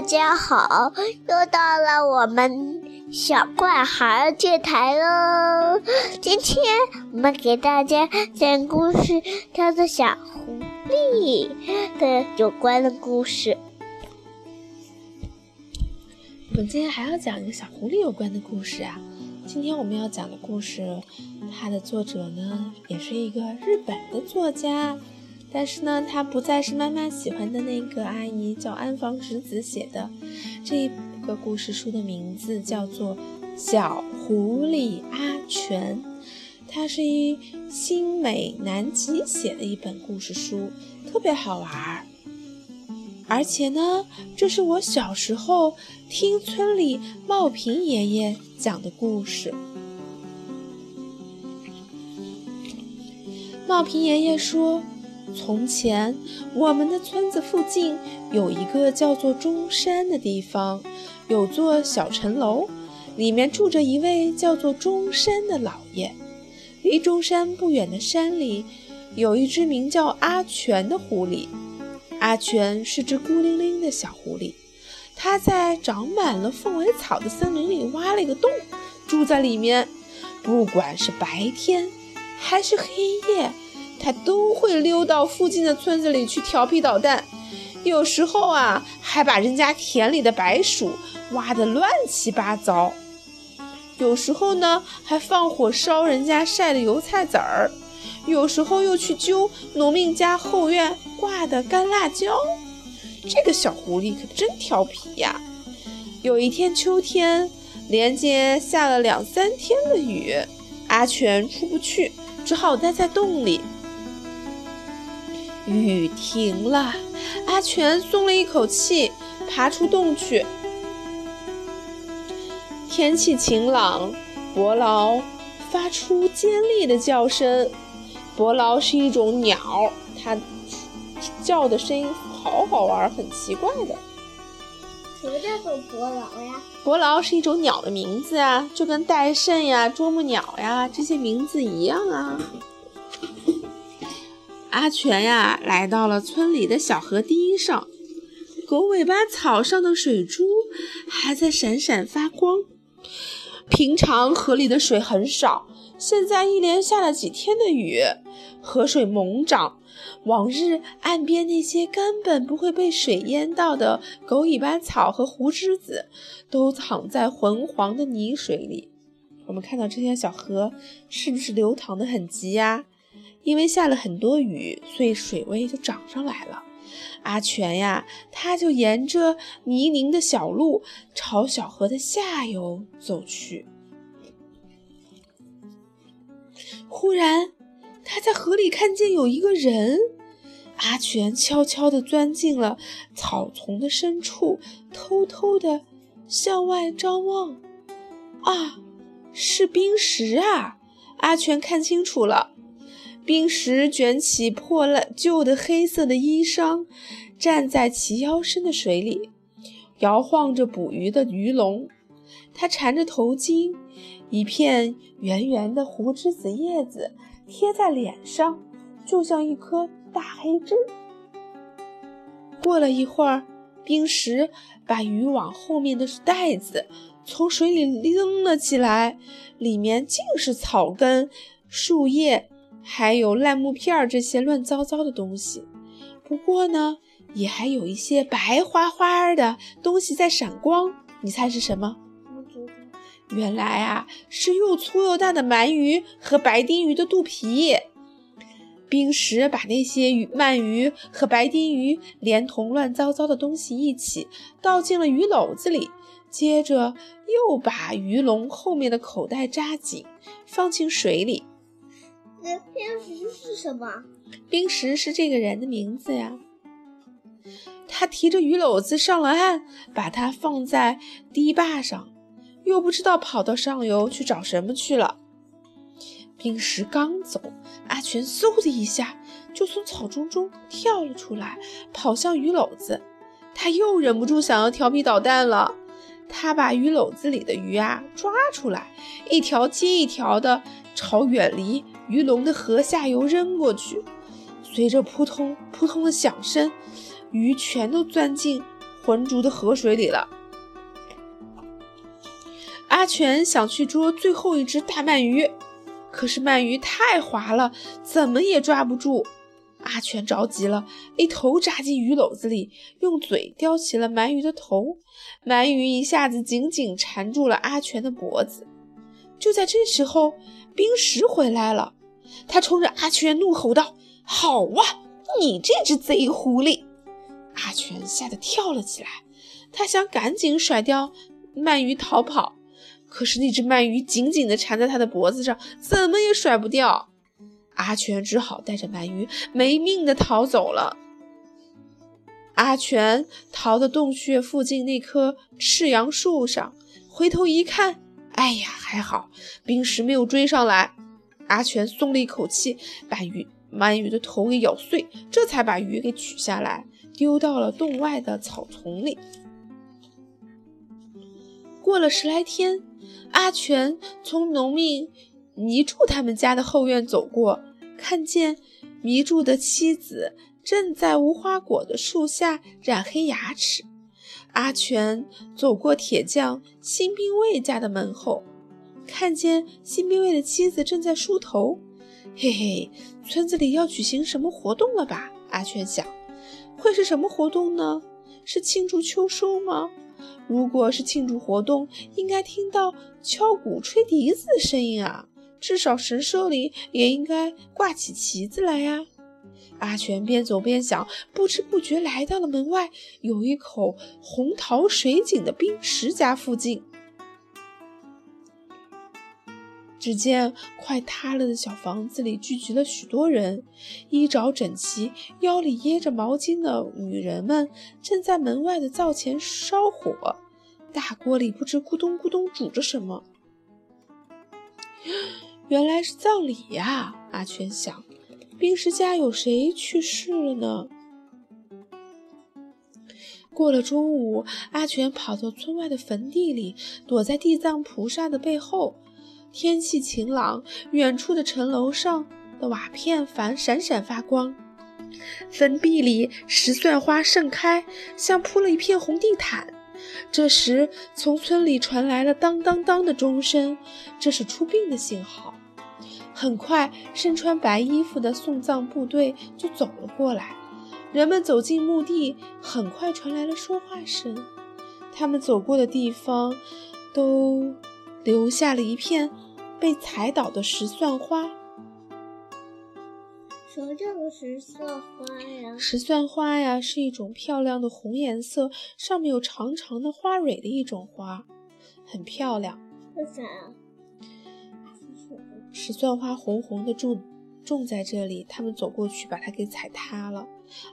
大家好，又到了我们小怪孩电台喽。今天我们给大家讲故事，叫做《小狐狸》的有关的故事。我们今天还要讲一个小狐狸有关的故事啊。今天我们要讲的故事，它的作者呢，也是一个日本的作家。但是呢，他不再是妈妈喜欢的那个阿姨，叫安房直子写的。这个故事书的名字叫做《小狐狸阿全》，它是一新美南吉写的一本故事书，特别好玩儿。而且呢，这是我小时候听村里茂平爷爷讲的故事。茂平爷爷说。从前，我们的村子附近有一个叫做中山的地方，有座小城楼，里面住着一位叫做中山的老爷。离中山不远的山里，有一只名叫阿全的狐狸。阿全是只孤零零的小狐狸，它在长满了凤尾草的森林里挖了一个洞，住在里面。不管是白天还是黑夜。它都会溜到附近的村子里去调皮捣蛋，有时候啊，还把人家田里的白薯挖得乱七八糟；有时候呢，还放火烧人家晒的油菜籽儿；有时候又去揪农民家后院挂的干辣椒。这个小狐狸可真调皮呀！有一天秋天，连接下了两三天的雨，阿全出不去，只好待在洞里。雨停了，阿全松了一口气，爬出洞去。天气晴朗，伯劳发出尖利的叫声。伯劳是一种鸟，它叫的声音好好玩，很奇怪的。什么叫做伯劳呀？伯劳是一种鸟的名字啊，就跟戴胜呀、啄木鸟呀这些名字一样啊。阿全呀，来到了村里的小河堤上，狗尾巴草上的水珠还在闪闪发光。平常河里的水很少，现在一连下了几天的雨，河水猛涨。往日岸边那些根本不会被水淹到的狗尾巴草和胡枝子，都躺在浑黄的泥水里。我们看到这条小河是不是流淌的很急呀？因为下了很多雨，所以水位就涨上来了。阿全呀，他就沿着泥泞的小路朝小河的下游走去。忽然，他在河里看见有一个人。阿全悄悄地钻进了草丛的深处，偷偷地向外张望。啊，是冰石啊！阿全看清楚了。冰石卷起破烂旧的黑色的衣裳，站在齐腰深的水里，摇晃着捕鱼的鱼笼。他缠着头巾，一片圆圆的胡枝子叶子贴在脸上，就像一颗大黑痣。过了一会儿，冰石把渔网后面的袋子从水里拎了起来，里面尽是草根、树叶。还有烂木片儿这些乱糟糟的东西，不过呢，也还有一些白花花的东西在闪光。你猜是什么？原来啊，是又粗又大的鳗鱼和白丁鱼的肚皮。冰石把那些鱼鳗鱼和白丁鱼连同乱糟糟的东西一起倒进了鱼篓子里，接着又把鱼笼后面的口袋扎紧，放进水里。冰石是什么？冰石是这个人的名字呀。他提着鱼篓子上了岸，把它放在堤坝上，又不知道跑到上游去找什么去了。冰石刚走，阿全嗖的一下就从草丛中跳了出来，跑向鱼篓子。他又忍不住想要调皮捣蛋了。他把鱼篓子里的鱼啊抓出来，一条接一条的朝远离。鱼笼的河下游扔过去，随着扑通扑通的响声，鱼全都钻进浑浊的河水里了。阿全想去捉最后一只大鳗鱼，可是鳗鱼太滑了，怎么也抓不住。阿全着急了，一头扎进鱼篓子里，用嘴叼起了鳗鱼的头。鳗鱼一下子紧紧缠住了阿全的脖子。就在这时候，冰石回来了，他冲着阿全怒吼道：“好啊，你这只贼狐狸！”阿全吓得跳了起来，他想赶紧甩掉鳗鱼逃跑，可是那只鳗鱼紧紧地缠在他的脖子上，怎么也甩不掉。阿全只好带着鳗鱼没命地逃走了。阿全逃到洞穴附近那棵赤杨树上，回头一看，哎呀，还好冰石没有追上来。阿全松了一口气，把鱼鳗鱼的头给咬碎，这才把鱼给取下来，丢到了洞外的草丛里。过了十来天，阿全从农民泥柱他们家的后院走过。看见迷住的妻子正在无花果的树下染黑牙齿，阿全走过铁匠辛兵卫家的门后，看见新兵卫的妻子正在梳头。嘿嘿，村子里要举行什么活动了吧？阿全想，会是什么活动呢？是庆祝秋收吗？如果是庆祝活动，应该听到敲鼓、吹笛子的声音啊。至少神社里也应该挂起旗子来呀！阿全边走边想，不知不觉来到了门外有一口红桃水井的冰石家附近。只见快塌了的小房子里聚集了许多人，衣着整齐、腰里掖着毛巾的女人们正在门外的灶前烧火，大锅里不知咕咚咕咚煮着什么。原来是葬礼呀！阿全想，冰石家有谁去世了呢？过了中午，阿全跑到村外的坟地里，躲在地藏菩萨的背后。天气晴朗，远处的城楼上的瓦片反闪闪发光。坟壁里石蒜花盛开，像铺了一片红地毯。这时，从村里传来了当当当的钟声，这是出殡的信号。很快，身穿白衣服的送葬部队就走了过来。人们走进墓地，很快传来了说话声。他们走过的地方，都留下了一片被踩倒的石蒜花。什么叫做石蒜花呀？石蒜花呀，是一种漂亮的红颜色，上面有长长的花蕊的一种花，很漂亮。为啥？石蒜花红红的种种在这里，他们走过去把它给踩塌了。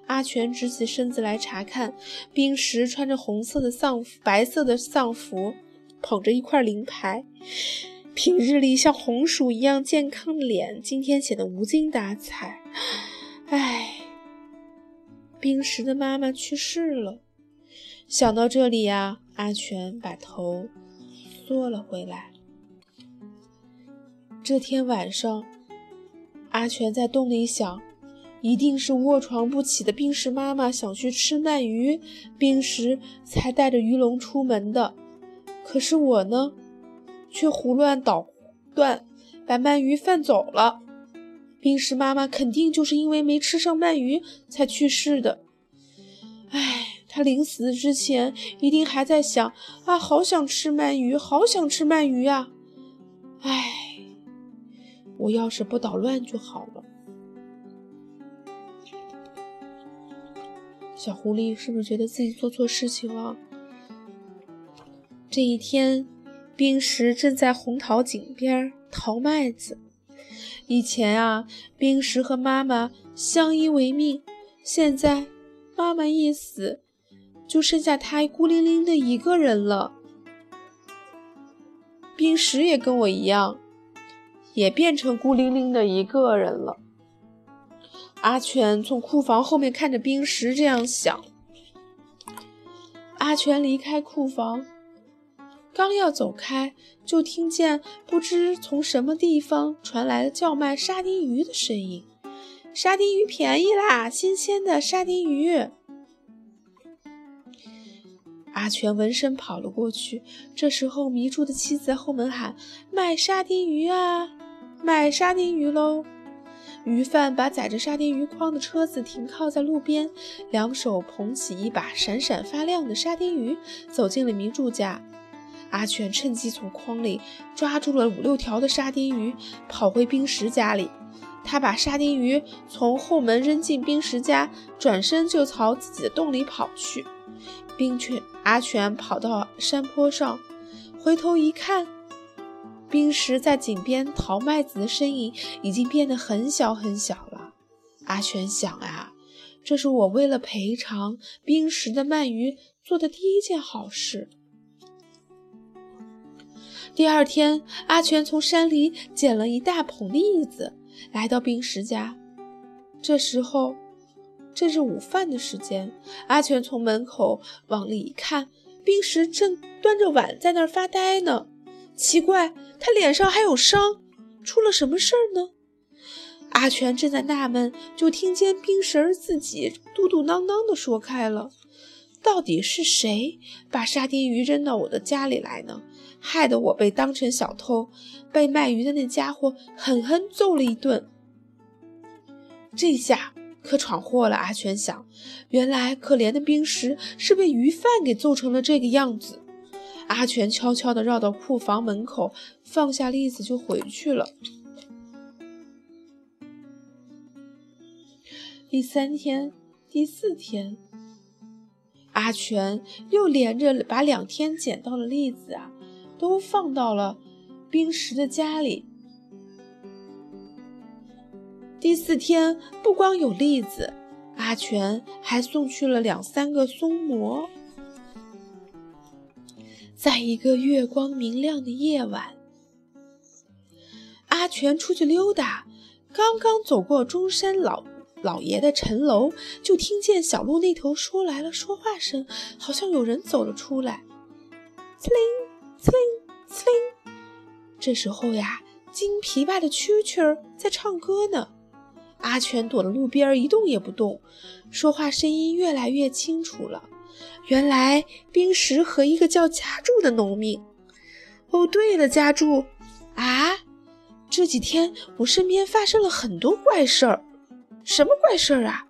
阿全直起身子来查看，冰石穿着红色的丧服，白色的丧服，捧着一块灵牌。平日里像红薯一样健康的脸，今天显得无精打采。唉，冰石的妈妈去世了。想到这里呀，阿全把头缩了回来。这天晚上，阿全在洞里想，一定是卧床不起的冰石妈妈想去吃鳗鱼，冰石才带着鱼笼出门的。可是我呢，却胡乱捣乱，把鳗鱼放走了。冰石妈妈肯定就是因为没吃上鳗鱼才去世的。唉，她临死之前一定还在想啊，好想吃鳗鱼，好想吃鳗鱼啊！唉。我要是不捣乱就好了。小狐狸是不是觉得自己做错事情了？这一天，冰石正在红桃井边淘麦子。以前啊，冰石和妈妈相依为命，现在妈妈一死，就剩下他孤零零的一个人了。冰石也跟我一样。也变成孤零零的一个人了。阿全从库房后面看着冰石，这样想。阿全离开库房，刚要走开，就听见不知从什么地方传来了叫卖沙丁鱼的声音：“沙丁鱼便宜啦，新鲜的沙丁鱼！”阿全闻声跑了过去。这时候，迷住的妻子在后门喊：“卖沙丁鱼啊，卖沙丁鱼喽！”鱼贩把载着沙丁鱼筐的车子停靠在路边，两手捧起一把闪闪发亮的沙丁鱼，走进了迷住家。阿全趁机从筐里抓住了五六条的沙丁鱼，跑回冰石家里。他把沙丁鱼从后门扔进冰石家，转身就朝自己的洞里跑去。冰犬阿全跑到山坡上，回头一看，冰石在井边淘麦子的身影已经变得很小很小了。阿全想啊，这是我为了赔偿冰石的鳗鱼做的第一件好事。第二天，阿全从山里捡了一大捧栗子。来到冰石家，这时候正是午饭的时间。阿全从门口往里一看，冰石正端着碗在那儿发呆呢。奇怪，他脸上还有伤，出了什么事儿呢？阿全正在纳闷，就听见冰石儿自己嘟嘟囔囔地说开了：“到底是谁把沙丁鱼扔到我的家里来呢？”害得我被当成小偷，被卖鱼的那家伙狠狠揍了一顿。这下可闯祸了。阿全想，原来可怜的冰石是被鱼贩给揍成了这个样子。阿全悄悄地绕到库房门口，放下栗子就回去了。第三天、第四天，阿全又连着把两天捡到的栗子啊。都放到了冰石的家里。第四天，不光有栗子，阿全还送去了两三个松蘑。在一个月光明亮的夜晚，阿全出去溜达，刚刚走过中山老老爷的城楼，就听见小路那头说来了说话声，好像有人走了出来。铃。呲铃呲铃，这时候呀，金琵琶的蛐蛐儿在唱歌呢。阿全躲在路边一动也不动，说话声音越来越清楚了。原来冰石和一个叫家柱的农民。哦，对了，家柱啊，这几天我身边发生了很多怪事儿。什么怪事儿啊？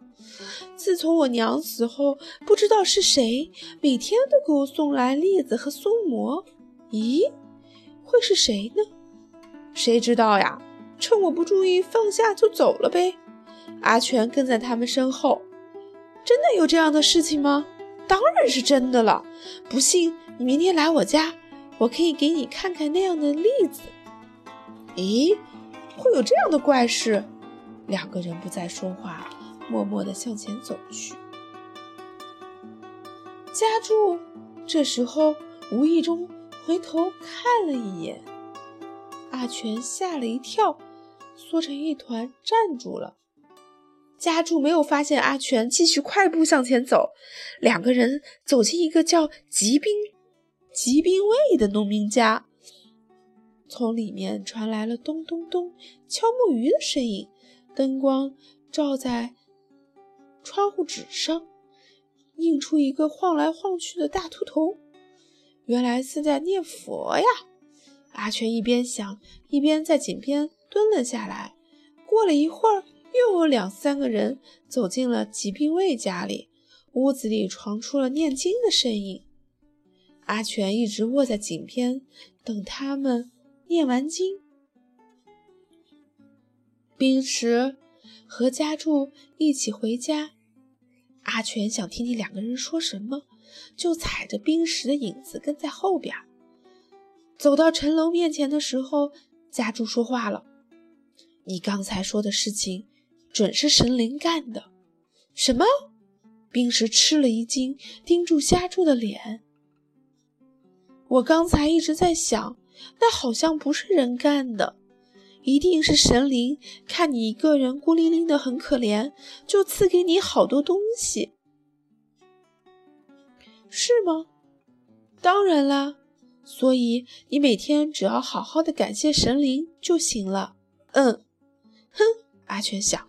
自从我娘死后，不知道是谁每天都给我送来栗子和松蘑。咦，会是谁呢？谁知道呀？趁我不注意放下就走了呗。阿全跟在他们身后。真的有这样的事情吗？当然是真的了。不信你明天来我家，我可以给你看看那样的例子。咦，会有这样的怪事？两个人不再说话，默默地向前走去。家住。这时候无意中。回头看了一眼，阿全吓了一跳，缩成一团站住了。家柱没有发现阿全，继续快步向前走。两个人走进一个叫吉兵吉兵卫的农民家，从里面传来了咚咚咚敲木鱼的声音。灯光照在窗户纸上，映出一个晃来晃去的大秃头。原来是在念佛呀！阿全一边想，一边在井边蹲了下来。过了一会儿，又有两三个人走进了疾病卫家里，屋子里传出了念经的声音。阿全一直卧在井边，等他们念完经。冰石和家柱一起回家，阿全想听听两个人说什么。就踩着冰石的影子跟在后边，走到城楼面前的时候，家柱说话了：“你刚才说的事情，准是神灵干的。”什么？冰石吃了一惊，盯住家柱的脸。我刚才一直在想，那好像不是人干的，一定是神灵看你一个人孤零零的很可怜，就赐给你好多东西。是吗？当然啦，所以你每天只要好好的感谢神灵就行了。嗯，哼，阿全想，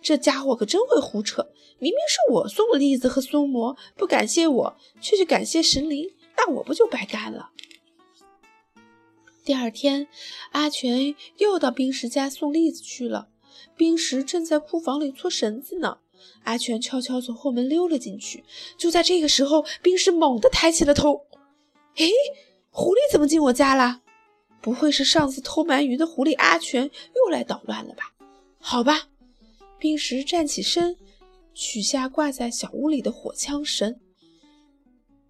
这家伙可真会胡扯，明明是我送了栗子和松蘑，不感谢我，却去感谢神灵，那我不就白干了？第二天，阿全又到冰石家送栗子去了。冰石正在库房里搓绳子呢。阿全悄悄从后门溜了进去。就在这个时候，冰石猛地抬起了头：“哎，狐狸怎么进我家了？不会是上次偷鳗鱼的狐狸阿全又来捣乱了吧？”好吧，冰石站起身，取下挂在小屋里的火枪绳，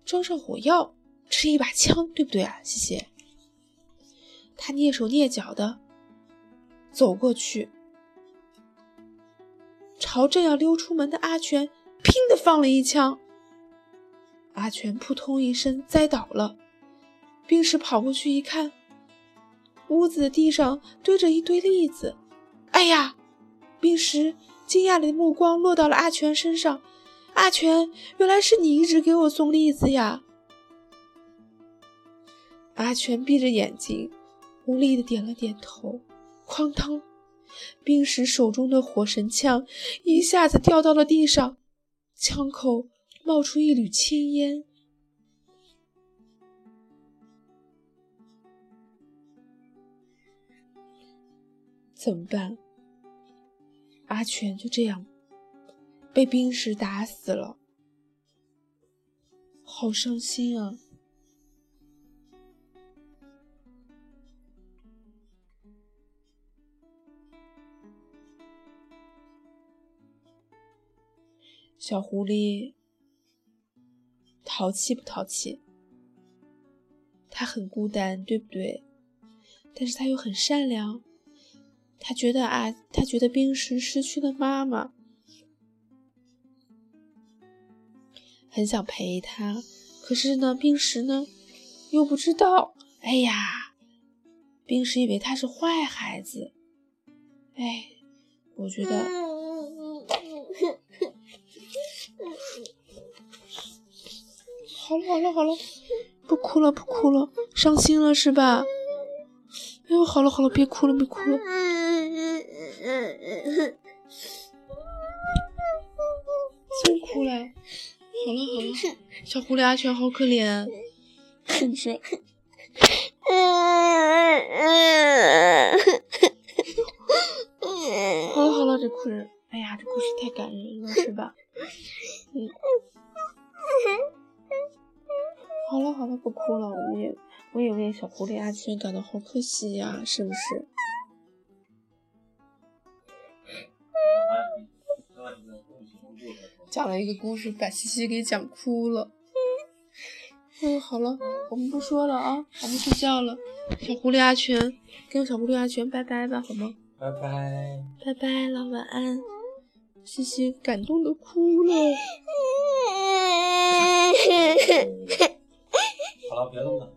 装上火药，这是一把枪，对不对啊？谢谢。他蹑手蹑脚的走过去。朝正要溜出门的阿全，砰的放了一枪。阿全扑通一声栽倒了。冰石跑过去一看，屋子的地上堆着一堆栗子。哎呀！冰石惊讶的目光落到了阿全身上。阿全，原来是你一直给我送栗子呀！阿全闭着眼睛，无力的点了点头。哐当！冰石手中的火神枪一下子掉到了地上，枪口冒出一缕青烟。怎么办？阿全就这样被冰石打死了，好伤心啊！小狐狸淘气不淘气？它很孤单，对不对？但是它又很善良。它觉得啊，它觉得冰石失去了妈妈，很想陪它。可是呢，冰石呢又不知道。哎呀，冰石以为它是坏孩子。哎，我觉得。好了好了好了，不哭了不哭了，伤心了是吧？哎呦，好了好了，别哭了别哭了。真哭了。好了好了，小狐狸阿全好可怜，是不是？好了好了，这故事。哎呀，这故事太感人了，是吧？嗯。好了好了，不哭了。我也我也为小狐狸阿全感到好可惜呀，是不是？讲了一个故事，把西西给讲哭了。嗯，好了，我们不说了啊，我们睡觉了。小狐狸阿全，跟小狐狸阿全拜拜吧，好吗？拜拜。拜拜了，晚安。西西感动的哭了。好了，别弄了。